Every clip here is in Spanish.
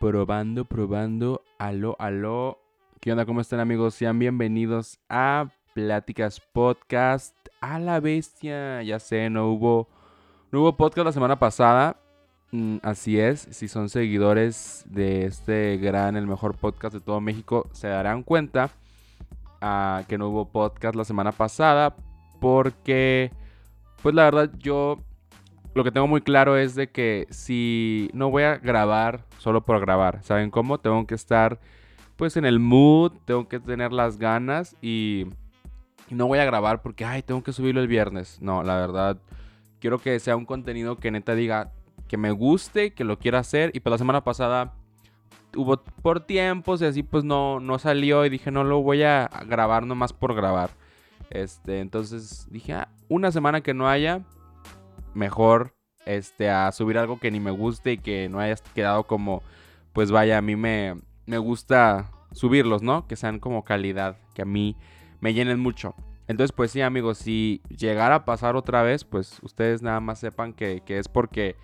Probando, probando. Aló, aló. ¿Qué onda? ¿Cómo están amigos? Sean bienvenidos a Pláticas Podcast. A la bestia. Ya sé, no hubo, no hubo podcast la semana pasada. Mm, así es. Si son seguidores de este gran, el mejor podcast de todo México, se darán cuenta ah, que no hubo podcast la semana pasada. Porque, pues la verdad, yo lo que tengo muy claro es de que si no voy a grabar solo por grabar, ¿saben cómo? Tengo que estar pues en el mood, tengo que tener las ganas y, no voy a grabar porque, ay, tengo que subirlo el viernes. No, la verdad, quiero que sea un contenido que neta diga que me guste, que lo quiera hacer y pues la semana pasada hubo por tiempos y así pues no, no salió y dije no lo voy a grabar nomás por grabar. Este, entonces dije, ah, una semana que no haya, mejor este, a subir algo que ni me guste y que no haya quedado como, pues vaya, a mí me, me gusta subirlos, ¿no? Que sean como calidad, que a mí me llenen mucho. Entonces, pues sí, amigos, si llegara a pasar otra vez, pues ustedes nada más sepan que, es porque,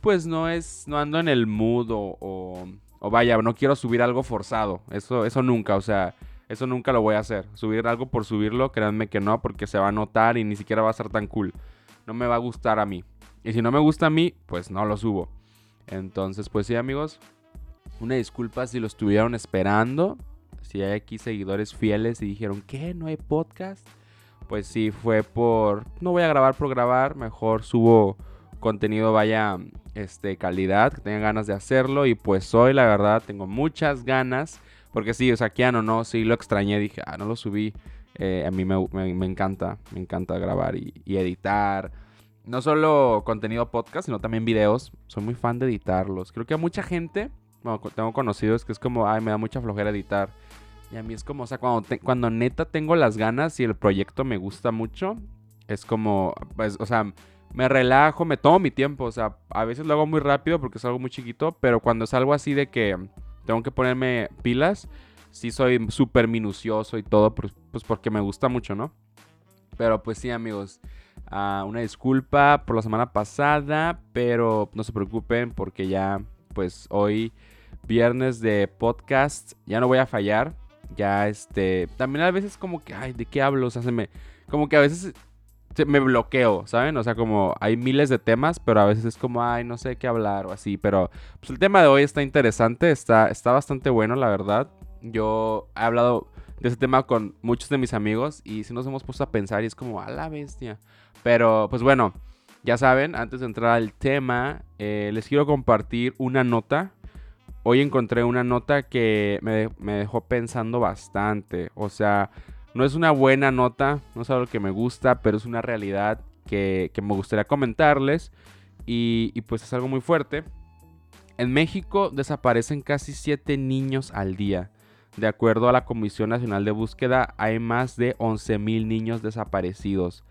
pues no es, no ando en el mood o, o, vaya, no quiero subir algo forzado. Eso, eso nunca, o sea, eso nunca lo voy a hacer. Subir algo por subirlo, créanme que no, porque se va a notar y ni siquiera va a ser tan cool no me va a gustar a mí. Y si no me gusta a mí, pues no lo subo. Entonces, pues sí, amigos. Una disculpa si lo estuvieron esperando. Si hay aquí seguidores fieles y dijeron, ¿qué? ¿No hay podcast? Pues sí, fue por... No voy a grabar por grabar. Mejor subo contenido vaya este, calidad, que tenga ganas de hacerlo. Y pues hoy, la verdad, tengo muchas ganas. Porque sí, o sea, Keanu, no, sí lo extrañé. Dije, ah, no lo subí. Eh, a mí me, encanta, me encanta grabar y, editar. No solo contenido podcast, sino también videos. Soy muy fan de editarlos. Creo que a mucha gente, bueno, tengo conocidos que es como, ay, me da mucha flojera editar. Y a mí es como, o sea, cuando, cuando neta tengo las ganas y el proyecto me gusta mucho, es como, pues, o sea, me relajo, me tomo mi tiempo. O sea, a veces lo hago muy rápido porque es algo muy chiquito, pero cuando es algo así de que tengo que ponerme pilas, sí soy súper minucioso y todo, pues, porque me gusta mucho, ¿no? Pero pues sí, amigos. Ah, una disculpa por la semana pasada, pero no se preocupen porque ya, pues hoy, viernes de podcast, ya no voy a fallar. Ya, este, también a veces como que, ay, ¿de qué hablo? O sea, se me, como que a veces me bloqueo, ¿saben? O sea, como hay miles de temas, pero a veces es como, ay, no sé qué hablar o así. Pero pues el tema de hoy está interesante, está, está bastante bueno, la verdad. Yo he hablado de ese tema con muchos de mis amigos y si nos hemos puesto a pensar y es como, a la bestia. Pero pues bueno, ya saben, antes de entrar al tema, eh, les quiero compartir una nota. Hoy encontré una nota que me, dejó pensando bastante. O sea, no es una buena nota, no es algo que me gusta, pero es una realidad que, me gustaría comentarles. Y, y, pues es algo muy fuerte. En México desaparecen casi 7 niños al día. De acuerdo a la Comisión Nacional de Búsqueda, hay más de 11.000 niños desaparecidos.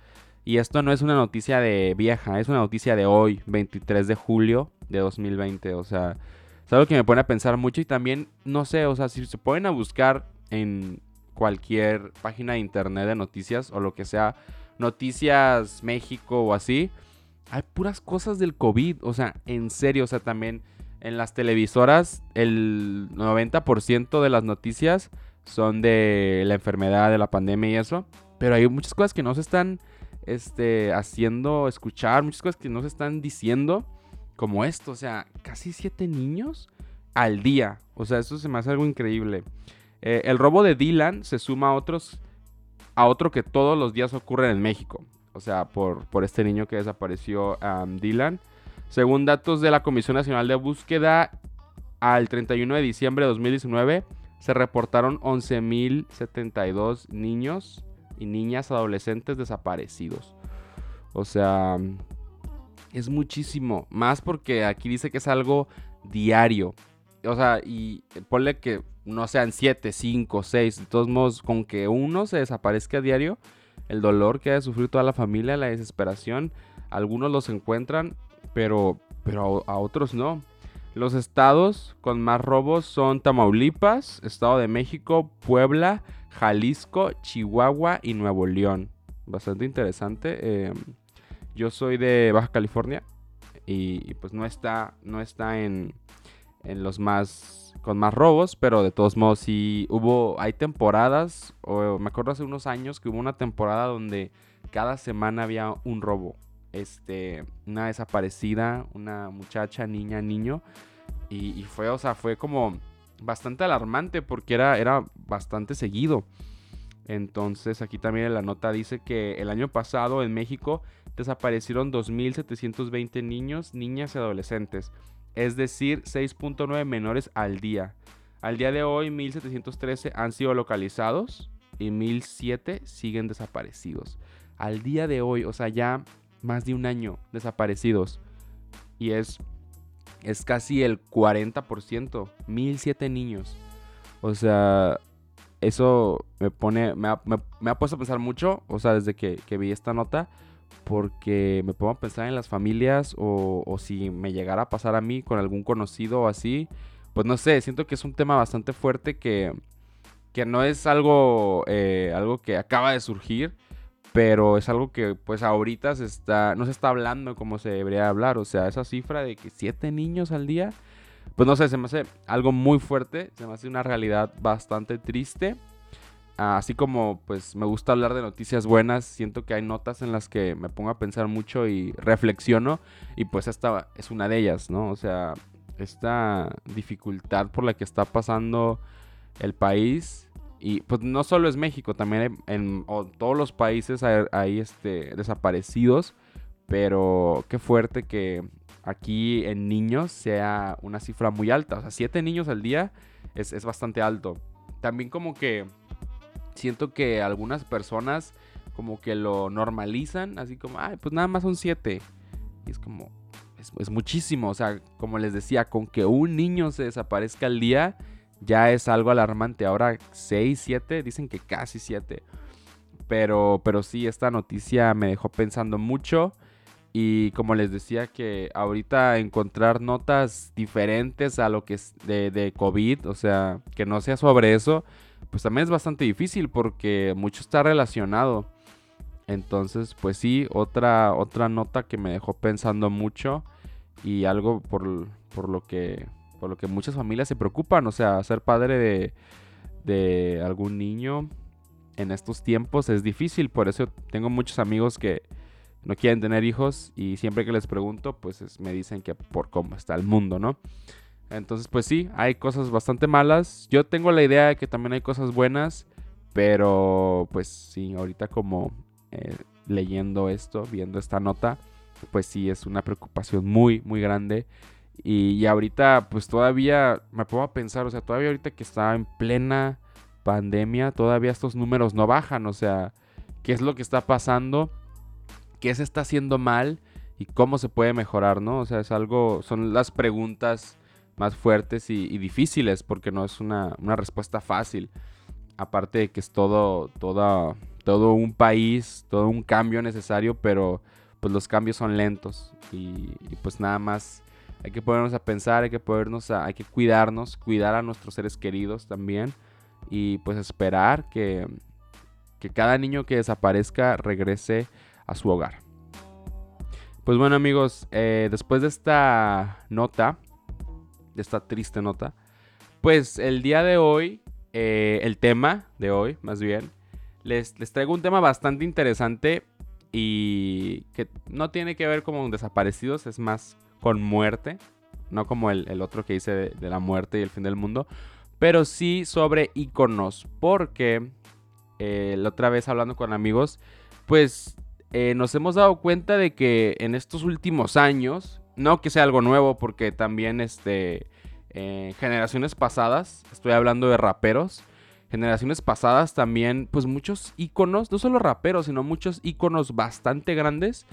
Y esto no es una noticia de vieja, es una noticia de hoy, 23 de julio de 2020. O sea, es algo que me pone a pensar mucho y también, no sé, o sea, si se pueden a buscar en cualquier página de internet de noticias o lo que sea, Noticias México o así, hay puras cosas del COVID. O sea, en serio, o sea, también en las televisoras el 90% de las noticias son de la enfermedad, de la pandemia y eso. Pero hay muchas cosas que no se están este, haciendo escuchar, muchas cosas que no se están diciendo, como esto. O sea, casi siete niños al día. O sea, eso se me hace algo increíble. Eh, el robo de Dylan se suma a otros, a otro que todos los días ocurre en México. O sea, por, por este niño que desapareció, Dylan. Según datos de la Comisión Nacional de Búsqueda, al 31 de diciembre de 2019 se reportaron 11.072 niños y niñas adolescentes desaparecidos. O sea, es muchísimo. Más porque aquí dice que es algo diario. O sea, y ponle que no sean 7, 5, 6. De todos modos, con que uno se desaparezca a diario, el dolor que ha de sufrir toda la familia, la desesperación, algunos los encuentran pero, pero a, otros no. Los estados con más robos son Tamaulipas, Estado de México, Puebla, Jalisco, Chihuahua y Nuevo León. Bastante interesante. Em, yo soy de Baja California y, pues no está, no está en, en los más con más robos, pero de todos modos sí hubo hay temporadas o me acuerdo hace unos años que hubo una temporada donde cada semana había un robo, este, una desaparecida, una muchacha, niña, niño y, fue, o sea, fue como bastante alarmante porque era, era bastante seguido. Entonces aquí también en la nota dice que el año pasado en México desaparecieron 2.720 niños, niñas y adolescentes, es decir, 6.9 menores al día. Al día de hoy 1.713 han sido localizados y 1.007 siguen desaparecidos. Al día de hoy, o sea, ya más de un año desaparecidos. Y es, es casi el 40%, 1.007 niños. O sea, eso me pone, me ha, puesto a pensar mucho, o sea, desde que, vi esta nota, porque me pongo a pensar en las familias o, si me llegara a pasar a mí con algún conocido o así, pues no sé, siento que es un tema bastante fuerte que, que no es algo, eh, algo que acaba de surgir, pero es algo que pues ahorita se está, no se está hablando como se debería hablar, o sea, esa cifra de que siete niños al día, pues no sé, se me hace algo muy fuerte, se me hace una realidad bastante triste. Así como pues me gusta hablar de noticias buenas, siento que hay notas en las que me pongo a pensar mucho y reflexiono y pues esta es una de ellas, ¿no? O sea, esta dificultad por la que está pasando el país y pues no solo es México, también en, todos los países hay, este, desaparecidos, pero qué fuerte que aquí en niños sea una cifra muy alta. O sea, siete niños al día es, bastante alto. También como que siento que algunas personas como que lo normalizan, así como, ay, pues nada más son siete. Y es como, es, muchísimo. O sea, como les decía, con que un niño se desaparezca al día ya es algo alarmante. Ahora seis, siete, dicen que casi siete. Pero, pero sí, esta noticia me dejó pensando mucho. Y como les decía que ahorita encontrar notas diferentes a lo que es de, COVID, o sea, que no sea sobre eso, pues también es bastante difícil porque mucho está relacionado. Entonces, pues sí, otra, otra nota que me dejó pensando mucho y algo por, por, lo que, por lo que muchas familias se preocupan, o sea, ser padre de, de algún niño en estos tiempos es difícil, por eso tengo muchos amigos que no quieren tener hijos y siempre que les pregunto, pues me dicen que por cómo está el mundo, ¿no? Entonces, pues sí, hay cosas bastante malas. Yo tengo la idea de que también hay cosas buenas, pero pues sí, ahorita como eh, leyendo esto, viendo esta nota, pues sí, es una preocupación muy, muy grande. Y, y, ahorita, pues todavía me pongo a pensar, o sea, todavía ahorita que está en plena pandemia, todavía estos números no bajan, o sea, ¿qué es lo que está pasando? qué se está haciendo mal y cómo se puede mejorar, ¿no? O sea, es algo, son las preguntas más fuertes y, difíciles porque no es una, respuesta fácil. Aparte de que es todo, todo, todo un país, todo un cambio necesario, pero pues los cambios son lentos y, pues nada más hay que ponernos a pensar, hay que ponernos a, hay que cuidarnos, cuidar a nuestros seres queridos también y pues esperar que, que cada niño que desaparezca regrese a su hogar. Pues bueno amigos, eh, después de esta nota, de esta triste nota, pues el día de hoy, eh, el tema de hoy más bien, les, les traigo un tema bastante interesante y que no tiene que ver con desaparecidos, es más con muerte, no como el, otro que hice de, la muerte y el fin del mundo, pero sí sobre iconos, porque eh, la otra vez hablando con amigos, pues eh, nos hemos dado cuenta de que en estos últimos años, no que sea algo nuevo, porque también este, eh, generaciones pasadas, estoy hablando de raperos, generaciones pasadas también, pues muchos iconos, no solo raperos, sino muchos iconos bastante grandes,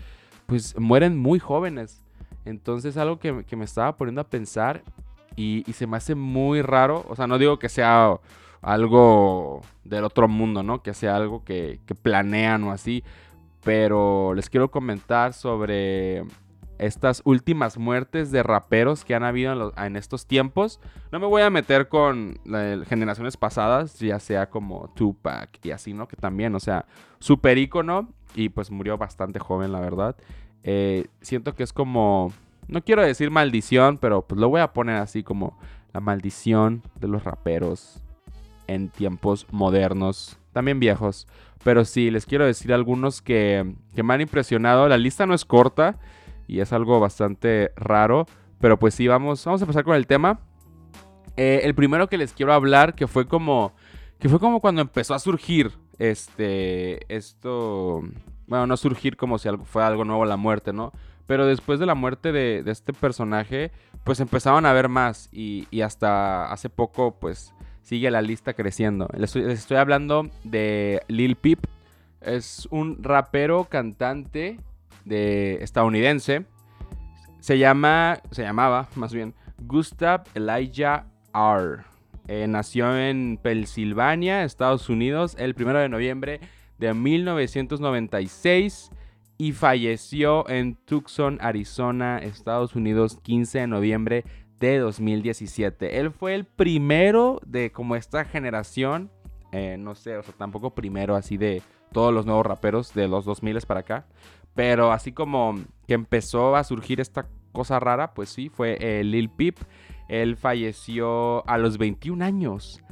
pues mueren muy jóvenes. Entonces algo que, me estaba poniendo a pensar y, se me hace muy raro, o sea, no digo que sea algo del otro mundo, ¿no? Que sea algo que, que planean o así, pero les quiero comentar sobre estas últimas muertes de raperos que han habido en, estos tiempos. No me voy a meter con generaciones pasadas, ya sea como Tupac y así, ¿no? Que también, o sea, super ícono y pues murió bastante joven, la verdad. Eh, siento que es como no quiero decir maldición, pero pues lo voy a poner así como la maldición de los raperos en tiempos modernos, también viejos. Pero sí, les quiero decir algunos que, que me han impresionado. La lista no es corta y es algo bastante raro, pero pues sí, vamos, vamos a empezar con el tema. Eh, el primero que les quiero hablar, que fue como, que fue como cuando empezó a surgir este, esto, bueno, no surgir como si algo, fue algo nuevo la muerte, ¿no? Pero después de la muerte de, este personaje, pues empezaban a ver más y, hasta hace poco, pues sigue la lista creciendo. Les estoy, hablando de Lil Peep. Es un rapero cantante de estadounidense. Se llama, se llamaba más bien Gustav Elijah R. Eh, nació en Pensilvania, Estados Unidos, el 1 de noviembre de 1996 y falleció en Tucson, Arizona, Estados Unidos, 15 de noviembre de 2017. Él fue el primero de como esta generación, eh, no sé, o sea, tampoco primero así de todos los nuevos raperos de los 2000 para acá, pero así como que empezó a surgir esta cosa rara, pues sí, fue eh, Lil Peep. Él falleció a los 21 años.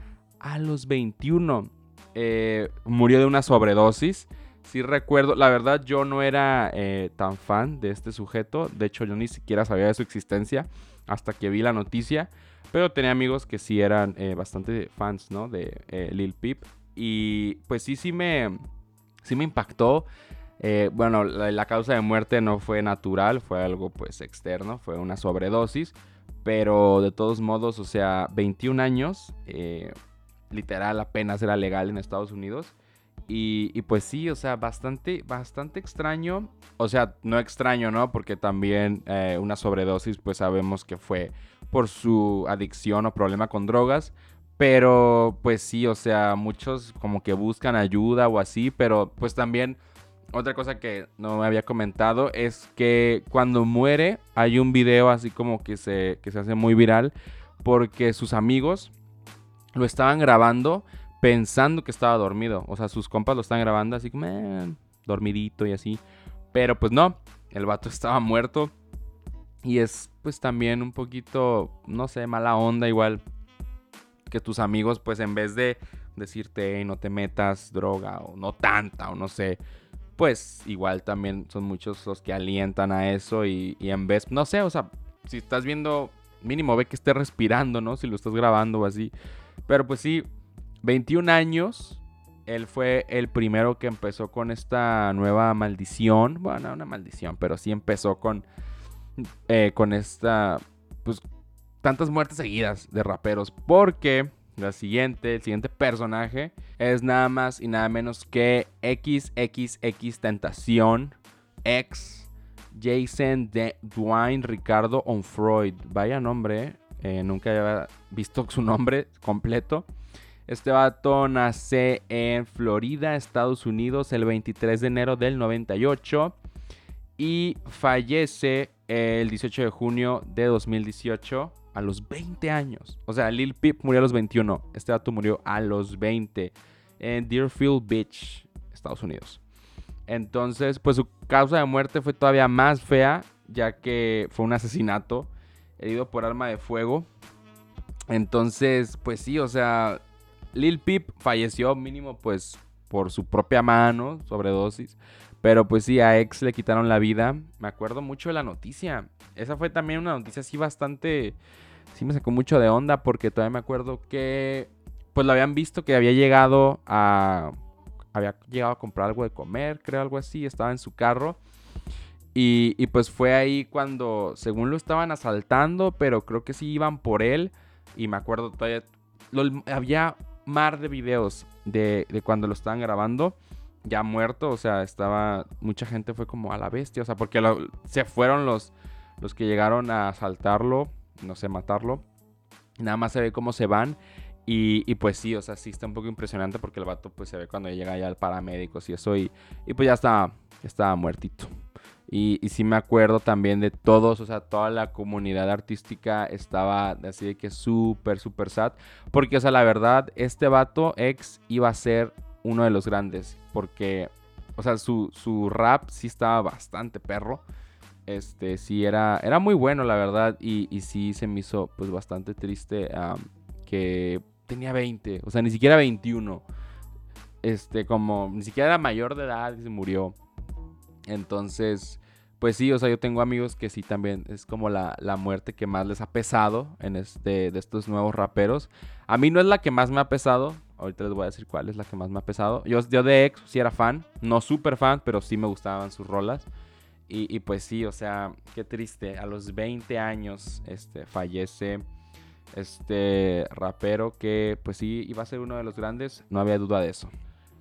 A los 21. Eh, murió de una sobredosis. Sí recuerdo, la verdad yo no era eh, tan fan de este sujeto. De hecho yo ni siquiera sabía de su existencia hasta que vi la noticia. Pero tenía amigos que sí eran eh, bastante fans, ¿no? De Lil Peep. Y pues sí, sí me, sí me impactó. bueno, la, causa de muerte no fue natural, fue algo pues externo, fue una sobredosis. Pero de todos modos, o sea, 21 años, eh, literal apenas era legal en Estados Unidos. Y, pues sí, o sea, bastante, bastante extraño. O sea, no extraño, ¿no? Porque también eh, una sobredosis, pues sabemos que fue por su adicción o problema con drogas. Pero pues sí, o sea, muchos como que buscan ayuda o así, pero pues también otra cosa que no me había comentado es que cuando muere hay un video así como que se, se hace muy viral porque sus amigos lo estaban grabando pensando que estaba dormido. O sea, sus compas lo están grabando así como eh, dormidito y así. Pero pues no, el vato estaba muerto. Y es pues también un poquito, no sé, mala onda igual. Que tus amigos pues en vez de decirte no te metas droga o no tanta o no sé pues igual también son muchos los que alientan a eso y, en vez, no sé, o sea, si estás viendo, mínimo ve que esté respirando, ¿no? Si lo estás grabando o así. Pero pues sí, 21 años, él fue el primero que empezó con esta nueva maldición. Bueno, no una maldición, pero sí empezó con, eh, con esta, pues, tantas muertes seguidas de raperos. Porque la siguiente, el siguiente personaje es nada más y nada menos que XXX Tentación X Jason de Dwayne Ricardo Onfroid. Vaya nombre, eh, nunca había visto su nombre completo. Este vato nace en Florida, Estados Unidos, el 23 de enero del 98 y fallece el 18 de junio de 2018 a los 20 años. O sea, Lil Peep murió a los 21. Este dato murió a los 20 en Deerfield Beach, Estados Unidos. Entonces, pues su causa de muerte fue todavía más fea, ya que fue un asesinato herido por arma de fuego. Entonces, pues sí, o sea, Lil Peep falleció mínimo pues por su propia mano, sobredosis. Pero pues sí, a ex le quitaron la vida. Me acuerdo mucho de la noticia. Esa fue también una noticia así bastante sí me sacó mucho de onda porque todavía me acuerdo que pues lo habían visto que había llegado a había llegado a comprar algo de comer, creo algo así, estaba en su carro. Y, y, pues fue ahí cuando, según lo estaban asaltando, pero creo que sí iban por él. Y me acuerdo todavía, había mar de videos de, de, cuando lo estaban grabando, ya muerto. O sea, estaba, mucha gente fue como a la bestia. O sea, porque se fueron los, los que llegaron a asaltarlo no sé, matarlo. Nada más se ve cómo se van. Y, pues sí, o sea, sí está un poco impresionante porque el vato pues se ve cuando llega ya al paramédico y eso. Y, pues ya estaba, estaba muertito. Y, y, sí me acuerdo también de todos, o sea, toda la comunidad artística estaba así de que súper, súper sad. Porque, o sea, la verdad, este vato ex iba a ser uno de los grandes. Porque, o sea, su, su rap sí estaba bastante perro. Este, sí, era, era muy bueno, la verdad. Y, y sí se me hizo, pues, bastante triste que tenía 20. O sea, ni siquiera 21. Este, como, ni siquiera era mayor de edad y se murió. Entonces, pues sí, o sea, yo tengo amigos que sí también es como la, muerte que más les ha pesado en este, de estos nuevos raperos. A mí no es la que más me ha pesado. Ahorita les voy a decir cuál es la que más me ha pesado. Yo, yo de ex sí era fan, no súper fan, pero sí me gustaban sus rolas. Y, pues sí, o sea, qué triste. A los 20 años este, fallece este rapero que pues sí iba a ser uno de los grandes, no había duda de eso.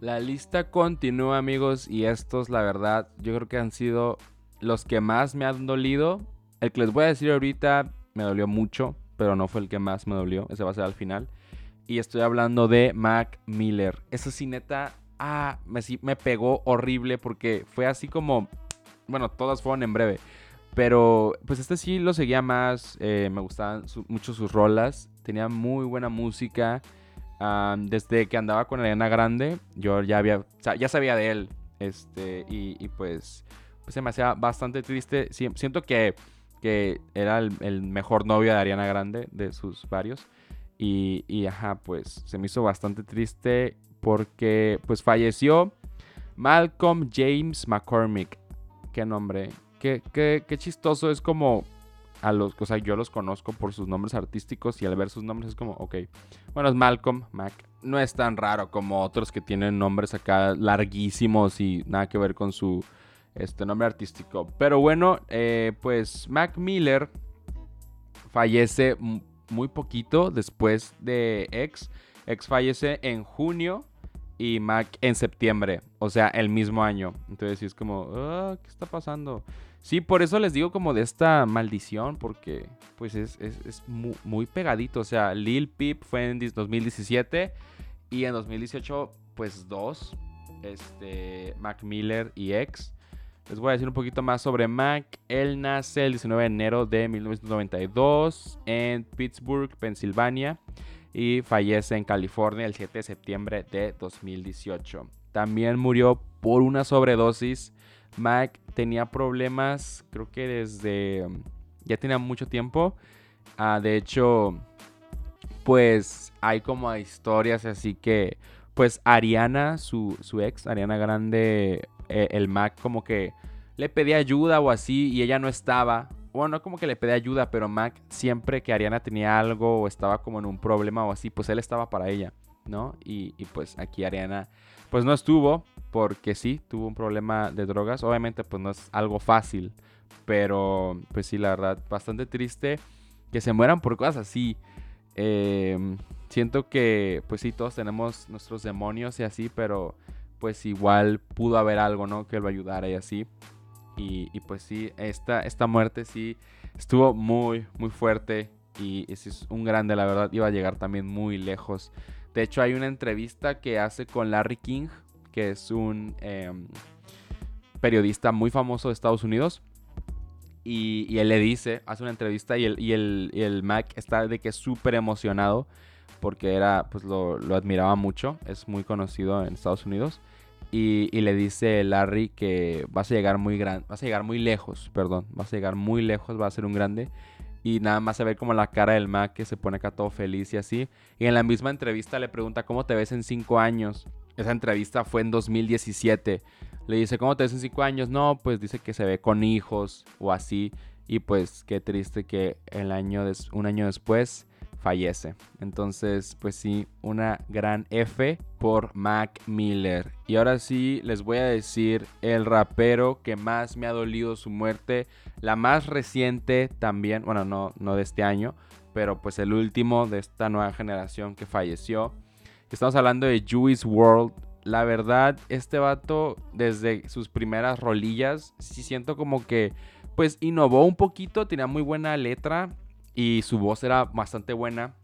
La lista continúa amigos y estos la verdad yo creo que han sido los que más me han dolido. El que les voy a decir ahorita me dolió mucho, pero no fue el que más me dolió, ese va a ser al final. Y estoy hablando de Mac Miller. Esa sí neta, ah, me, me pegó horrible porque fue así como bueno, todas fueron en breve. Pero pues este sí lo seguía más, eh, me gustaban mucho sus rolas, tenía muy buena música. desde que andaba con Ariana Grande, yo ya había, ya sabía de él. Este, y, pues, pues se me hacía bastante triste. siento que, que era el, mejor novio de Ariana Grande, de sus varios. Y, y ajá, pues se me hizo bastante triste porque pues falleció Malcolm James McCormick qué nombre. Qué, qué, qué chistoso es como a los, o sea, yo los conozco por sus nombres artísticos y al ver sus nombres es como, ok, bueno, es Malcolm, Mac, no es tan raro como otros que tienen nombres acá larguísimos y nada que ver con su este, nombre artístico. Pero bueno, eh, pues Mac Miller fallece muy poquito después de X. X fallece en junio y Mac en septiembre, o sea, el mismo año. Entonces sí es como, ah, ¿qué está pasando? Sí, por eso les digo como de esta maldición, porque pues es, muy, pegadito. O sea, Lil Peep fue en 2017 y en 2018 pues dos, este, Mac Miller y X. Les voy a decir un poquito más sobre Mac. Él nace el 19 de enero de 1992 en Pittsburgh, Pensilvania y fallece en California el 7 de septiembre de 2018. También murió por una sobredosis. Mac tenía problemas, creo que desde ya tenía mucho tiempo. Ah, de hecho, pues hay como historias así que, pues Ariana, su, su ex, Ariana Grande, eh, el Mac como que le pedía ayuda o así y ella no estaba bueno, no como que le pedía ayuda, pero Mac siempre que Ariana tenía algo o estaba como en un problema o así, pues él estaba para ella, ¿no? Y, pues aquí Ariana, pues no estuvo, porque sí, tuvo un problema de drogas. Obviamente, pues no es algo fácil, pero pues sí, la verdad, bastante triste que se mueran por cosas así. Em, siento que, pues sí, todos tenemos nuestros demonios y así, pero pues igual pudo haber algo, ¿no? Que lo ayudara y así. Y, pues sí, esta, esta muerte sí estuvo muy, muy fuerte. Y, es un grande, la verdad, iba a llegar también muy lejos. De hecho, hay una entrevista que hace con Larry King, que es un em, periodista muy famoso de Estados Unidos. Y, él le dice, hace una entrevista y el, y el, el Mac está de que súper emocionado porque era, pues lo, lo admiraba mucho, es muy conocido en Estados Unidos. Y, le dice Larry que vas a llegar muy gran, vas a llegar muy lejos, perdón, vas a llegar muy lejos, va a ser un grande. Y nada más se ve como la cara del Mac que se pone acá todo feliz y así. Y en la misma entrevista le pregunta cómo te ves en cinco años. Esa entrevista fue en 2017. Le dice, ¿cómo te ves en cinco años? No, pues dice que se ve con hijos o así. Y pues qué triste que el año un año después fallece. Entonces, pues sí, una gran F por Mac Miller. Y ahora sí, les voy a decir el rapero que más me ha dolido su muerte. La más reciente también, bueno, no, no de este año, pero pues el último de esta nueva generación que falleció. Estamos hablando de Juice World. La verdad, este vato, desde sus primeras rolillas, sí siento como que, pues innovó un poquito, tenía muy buena letra y su voz era bastante buena.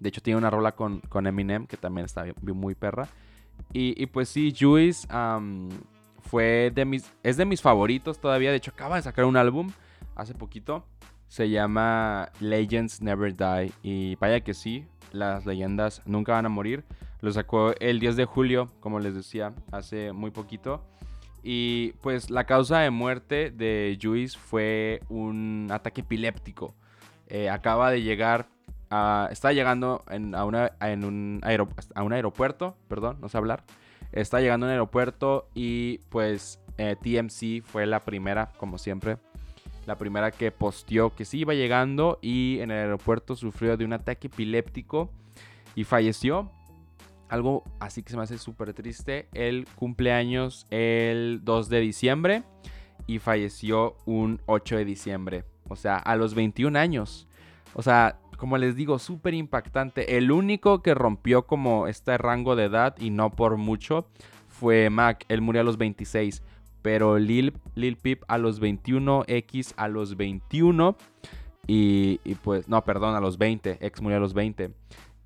De hecho, tiene una rola con, con Eminem que también está muy perra. Y, pues sí, Juice fue de mis, es de mis favoritos todavía. De hecho, acaba de sacar un álbum hace poquito. Se llama Legends Never Die. Y vaya que sí, las leyendas nunca van a morir. Lo sacó el 10 de julio, como les decía, hace muy poquito. Y pues la causa de muerte de Juice fue un ataque epiléptico. Eh, acaba de llegar está llegando a, un aeropuerto, perdón, no sé hablar. Está llegando a un aeropuerto y pues eh, TMC fue la primera, como siempre, la primera que posteó que sí iba llegando y en el aeropuerto sufrió de un ataque epiléptico y falleció. Algo así que se me hace súper triste. El cumpleaños el 2 de diciembre y falleció un 8 de diciembre. O sea, a los 21 años. O sea, como les digo, súper impactante. El único que rompió como este rango de edad y no por mucho fue Mac. Él murió a los 26 pero Lil, Lil Peep a los 21, X a los 21 y, pues, no, perdón, a los 20, X murió a los 20.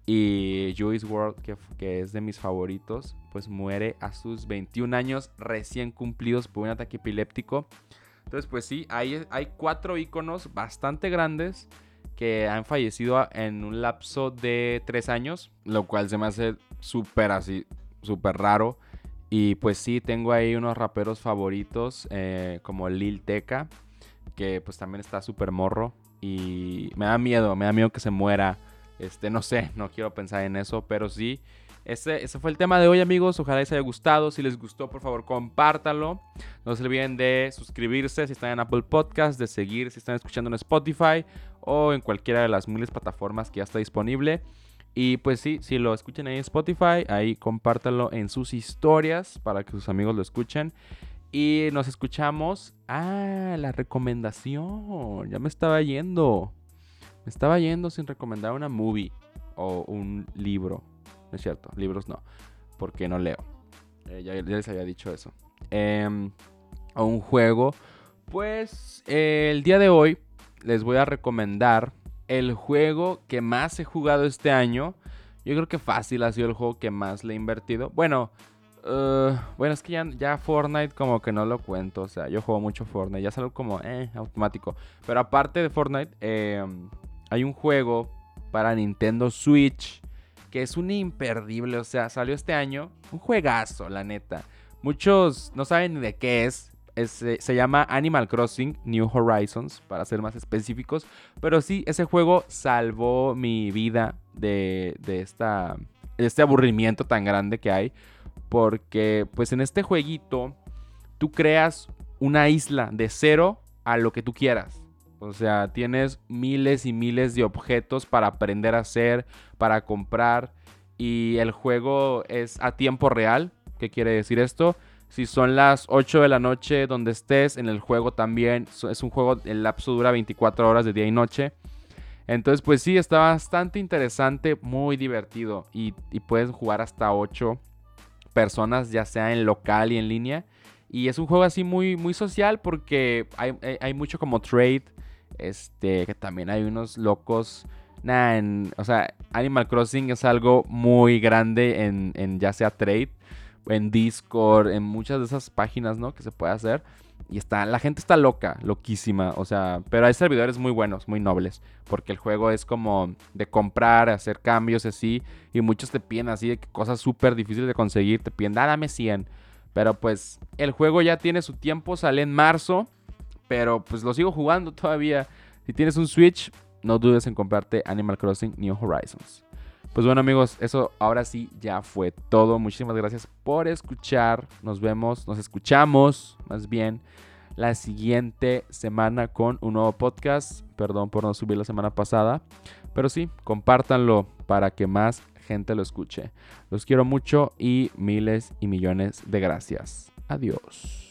Y Juice World, que, que, es de mis favoritos, pues muere a sus 21 años recién cumplidos por un ataque epiléptico. Entonces, pues sí, hay, hay cuatro iconos bastante grandes que han fallecido en un lapso de tres años, lo cual se me hace súper así, súper raro. Y pues sí, tengo ahí unos raperos favoritos eh, como Lil Teca, que pues también está súper morro. Y me da miedo, me da miedo que se muera. Este, no sé, no quiero pensar en eso, pero sí. Ese, ese fue el tema de hoy, amigos. Ojalá les haya gustado. Si les gustó, por favor, compártalo. No se olviden de suscribirse si están en Apple Podcast, de seguir si están escuchando en Spotify o en cualquiera de las miles plataformas que ya está disponible. Y pues sí, si lo escuchan ahí en Spotify, ahí compártanlo en sus historias para que sus amigos lo escuchen. Y nos escuchamos. Ah, la recomendación. Ya me estaba yendo. Me estaba yendo sin recomendar una movie o un libro. No es cierto, libros no. Porque no leo. Eh, ya, les había dicho eso. O un juego. Pues el día de hoy les voy a recomendar el juego que más he jugado este año. Yo creo que fácil ha sido el juego que más le he invertido. Bueno, uh, bueno, es que ya, Fortnite como que no lo cuento. O sea, yo juego mucho Fortnite. Ya es algo como, eh, automático. Pero aparte de Fortnite, em, hay un juego para Nintendo Switch que es un imperdible. O sea, salió este año. Un juegazo, la neta. Muchos no saben ni de qué es. Eh, se llama Animal Crossing New Horizons, para ser más específicos. Pero sí, ese juego salvó mi vida de, esta, de este aburrimiento tan grande que hay. Porque pues en este jueguito tú creas una isla de cero a lo que tú quieras. O sea, tienes miles y miles de objetos para aprender a hacer, para comprar. Y el juego es a tiempo real. ¿Qué quiere decir esto? Si son las 8 de la noche donde estés, en el juego también. Es un juego, el lapso dura 24 horas de día y noche. Entonces, pues sí, está bastante interesante, muy divertido. Y, puedes jugar hasta 8 personas, ya sea en local y en línea. Y es un juego así muy, muy social porque hay, mucho como trade. Este, que también hay unos locos. O sea, Animal Crossing es algo muy grande en, en ya sea trade en Discord, en muchas de esas páginas, ¿no? Que se puede hacer. Y está, la gente está loca, loquísima. O sea, pero hay servidores muy buenos, muy nobles. Porque el juego es como de comprar, hacer cambios así. Y muchos te piden así de cosas súper difíciles de conseguir. Te piden, ah, dame 100. Pero pues el juego ya tiene su tiempo, sale en marzo. Pero pues lo sigo jugando todavía. Si tienes un Switch, no dudes en comprarte Animal Crossing New Horizons. Pues bueno amigos, eso ahora sí ya fue todo. Muchísimas gracias por escuchar. Nos vemos, nos escuchamos más bien la siguiente semana con un nuevo podcast. Perdón por no subir la semana pasada. Pero sí, compártanlo para que más gente lo escuche. Los quiero mucho y miles y millones de gracias. Adiós.